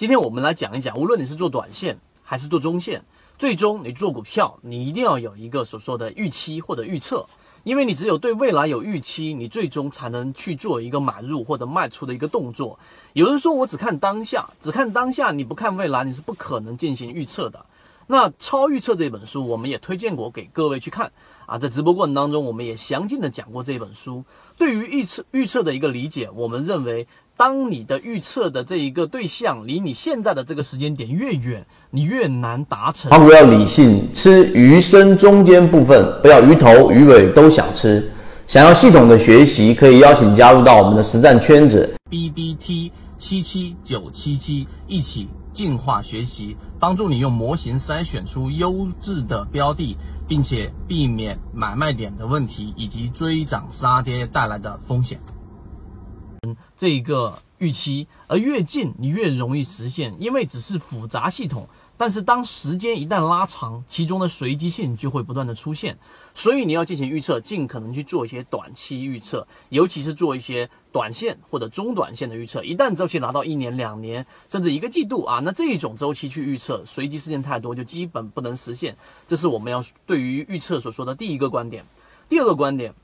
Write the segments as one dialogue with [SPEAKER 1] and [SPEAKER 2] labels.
[SPEAKER 1] 今天我们来讲一讲，无论你是做短线还是做中线，最终你做股票，你一定要有一个所说的预期或者预测，因为你只有对未来有预期，你最终才能去做一个买入或者卖出的一个动作。有人说我只看当下，只看当下，你不看未来，你是不可能进行预测的。那《超预测》这本书，我们也推荐过给各位去看啊。在直播过程当中，我们也详尽的讲过这本书。对于预测预测的一个理解，我们认为，当你的预测的这一个对象离你现在的这个时间点越远，你越难达成。
[SPEAKER 2] 他不要理性，吃鱼身中间部分，不要鱼头鱼尾都想吃。想要系统的学习，可以邀请加入到我们的实战圈子。
[SPEAKER 1] B B T 七七九七七一起。进化学习，帮助你用模型筛选出优质的标的，并且避免买卖点的问题以及追涨杀跌带来的风险。嗯，这一个预期，而越近你越容易实现，因为只是复杂系统。但是当时间一旦拉长，其中的随机性就会不断的出现，所以你要进行预测，尽可能去做一些短期预测，尤其是做一些短线或者中短线的预测。一旦周期拿到一年、两年，甚至一个季度啊，那这一种周期去预测，随机事件太多，就基本不能实现。这是我们要对于预测所说的第一个观点。第二个观点。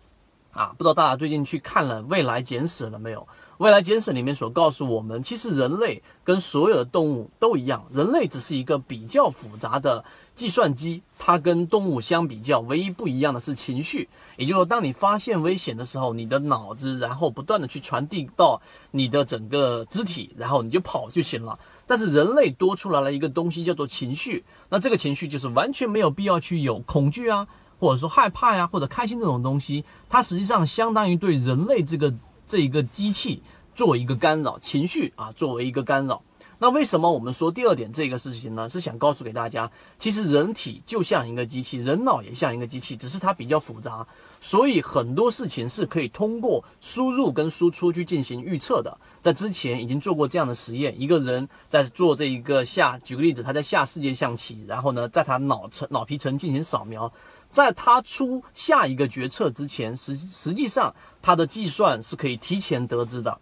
[SPEAKER 1] 啊，不知道大家最近去看了《未来简史》了没有？《未来简史》里面所告诉我们，其实人类跟所有的动物都一样，人类只是一个比较复杂的计算机。它跟动物相比较，唯一不一样的是情绪。也就是说，当你发现危险的时候，你的脑子然后不断的去传递到你的整个肢体，然后你就跑就行了。但是人类多出来了一个东西，叫做情绪。那这个情绪就是完全没有必要去有恐惧啊。或者说害怕呀，或者开心这种东西，它实际上相当于对人类这个这一个机器做一个干扰，情绪啊作为一个干扰。那为什么我们说第二点这个事情呢？是想告诉给大家，其实人体就像一个机器，人脑也像一个机器，只是它比较复杂，所以很多事情是可以通过输入跟输出去进行预测的。在之前已经做过这样的实验，一个人在做这一个下，举个例子，他在下世界象棋，然后呢，在他脑层脑皮层进行扫描，在他出下一个决策之前，实实际上他的计算是可以提前得知的。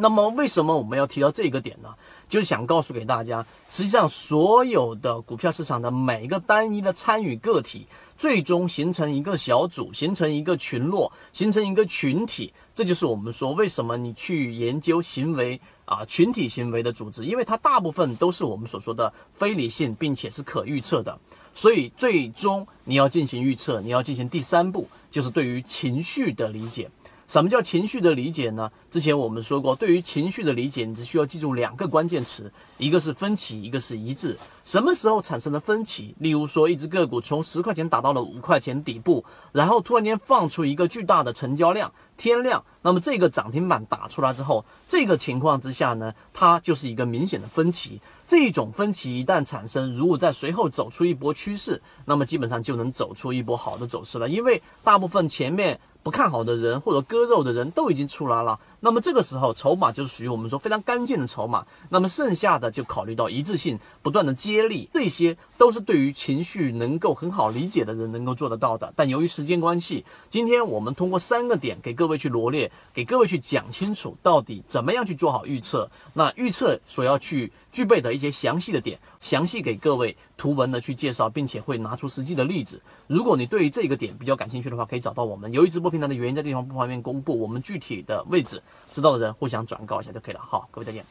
[SPEAKER 1] 那么为什么我们要提到这个点呢？就是想告诉给大家，实际上所有的股票市场的每一个单一的参与个体，最终形成一个小组，形成一个群落，形成一个群体。这就是我们说为什么你去研究行为啊，群体行为的组织，因为它大部分都是我们所说的非理性，并且是可预测的。所以最终你要进行预测，你要进行第三步，就是对于情绪的理解。什么叫情绪的理解呢？之前我们说过，对于情绪的理解，你只需要记住两个关键词，一个是分歧，一个是一致。什么时候产生的分歧？例如说，一只个股从十块钱打到了五块钱底部，然后突然间放出一个巨大的成交量，天量，那么这个涨停板打出来之后，这个情况之下呢，它就是一个明显的分歧。这种分歧一旦产生，如果在随后走出一波趋势，那么基本上就能走出一波好的走势了，因为大部分前面。不看好的人或者割肉的人都已经出来了，那么这个时候筹码就是属于我们说非常干净的筹码，那么剩下的就考虑到一致性，不断的接力，这些都是对于情绪能够很好理解的人能够做得到的。但由于时间关系，今天我们通过三个点给各位去罗列，给各位去讲清楚到底怎么样去做好预测，那预测所要去具备的一些详细的点，详细给各位图文的去介绍，并且会拿出实际的例子。如果你对于这个点比较感兴趣的话，可以找到我们。由于直播。平台的原因在地方不方便公布，我们具体的位置知道的人互相转告一下就可以了。好，各位再见。